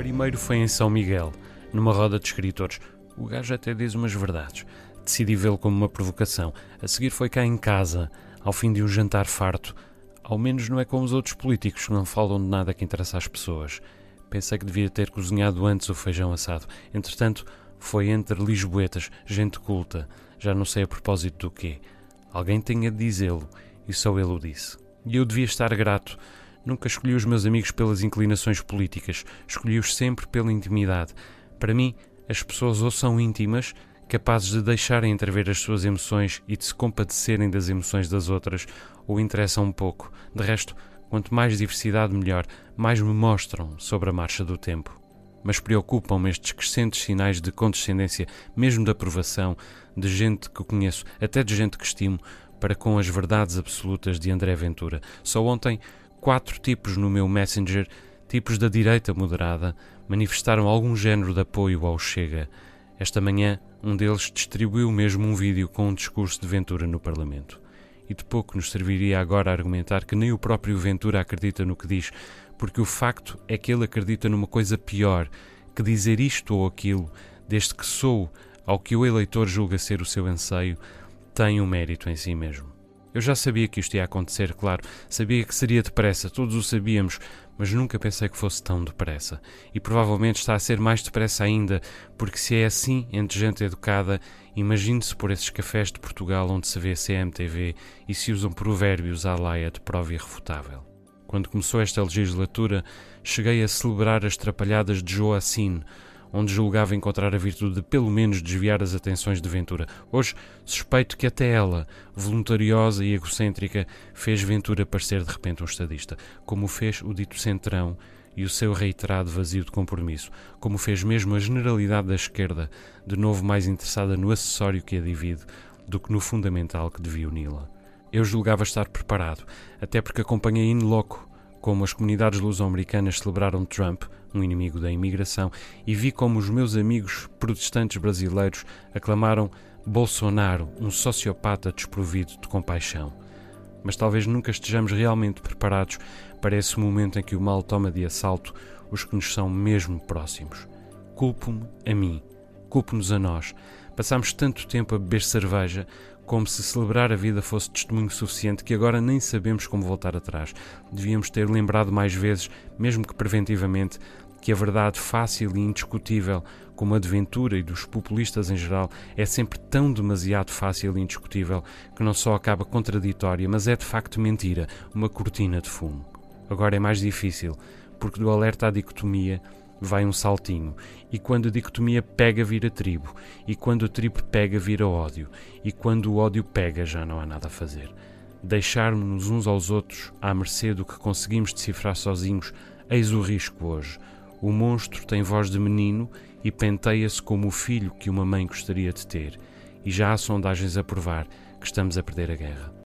Primeiro foi em São Miguel, numa roda de escritores. O gajo até diz umas verdades. Decidi vê-lo como uma provocação. A seguir foi cá em casa, ao fim de um jantar farto. Ao menos não é como os outros políticos que não falam de nada que interessa às pessoas. Pensei que devia ter cozinhado antes o feijão assado. Entretanto, foi entre lisboetas, gente culta, já não sei a propósito do quê. Alguém tinha de dizê-lo, e só ele o disse. E eu devia estar grato. Nunca escolhi os meus amigos pelas inclinações políticas, escolhi-os sempre pela intimidade. Para mim, as pessoas ou são íntimas, capazes de deixarem entrever as suas emoções e de se compadecerem das emoções das outras, ou interessam um pouco. De resto, quanto mais diversidade, melhor, mais me mostram sobre a marcha do tempo mas preocupam-me estes crescentes sinais de condescendência, mesmo de aprovação, de gente que conheço, até de gente que estimo, para com as verdades absolutas de André Ventura. Só ontem, quatro tipos no meu Messenger, tipos da direita moderada, manifestaram algum género de apoio ao Chega. Esta manhã, um deles distribuiu mesmo um vídeo com um discurso de Ventura no Parlamento. E de pouco nos serviria agora argumentar que nem o próprio Ventura acredita no que diz, porque o facto é que ele acredita numa coisa pior, que dizer isto ou aquilo, desde que sou ao que o eleitor julga ser o seu anseio, tem um mérito em si mesmo. Eu já sabia que isto ia acontecer, claro, sabia que seria depressa, todos o sabíamos, mas nunca pensei que fosse tão depressa. E provavelmente está a ser mais depressa ainda, porque se é assim entre gente educada, imagine-se por esses cafés de Portugal onde se vê CMTV e se usam provérbios à laia de prova irrefutável. Quando começou esta legislatura, cheguei a celebrar as trapalhadas de Joacine, onde julgava encontrar a virtude de pelo menos desviar as atenções de Ventura. Hoje suspeito que até ela, voluntariosa e egocêntrica, fez Ventura parecer de repente um estadista, como fez o dito centrão e o seu reiterado vazio de compromisso, como fez mesmo a generalidade da esquerda, de novo mais interessada no acessório que a divide do que no fundamental que devia uni-la. Eu julgava estar preparado, até porque acompanhei in loco como as comunidades luso-americanas celebraram Trump, um inimigo da imigração, e vi como os meus amigos protestantes brasileiros aclamaram Bolsonaro, um sociopata desprovido de compaixão. Mas talvez nunca estejamos realmente preparados para esse momento em que o mal toma de assalto os que nos são mesmo próximos. Culpo-me a mim, culpo-nos a nós. Passamos tanto tempo a beber cerveja, como se celebrar a vida fosse testemunho suficiente que agora nem sabemos como voltar atrás. Devíamos ter lembrado mais vezes, mesmo que preventivamente, que a verdade fácil e indiscutível, como a de Ventura e dos populistas em geral, é sempre tão demasiado fácil e indiscutível que não só acaba contraditória, mas é de facto mentira, uma cortina de fumo. Agora é mais difícil, porque do alerta à dicotomia vai um saltinho, e quando a dicotomia pega, vira tribo, e quando a tribo pega, vira ódio, e quando o ódio pega, já não há nada a fazer. Deixarmos-nos uns aos outros à mercê do que conseguimos decifrar sozinhos, eis o risco hoje. O monstro tem voz de menino e penteia-se como o filho que uma mãe gostaria de ter, e já há sondagens a provar que estamos a perder a guerra.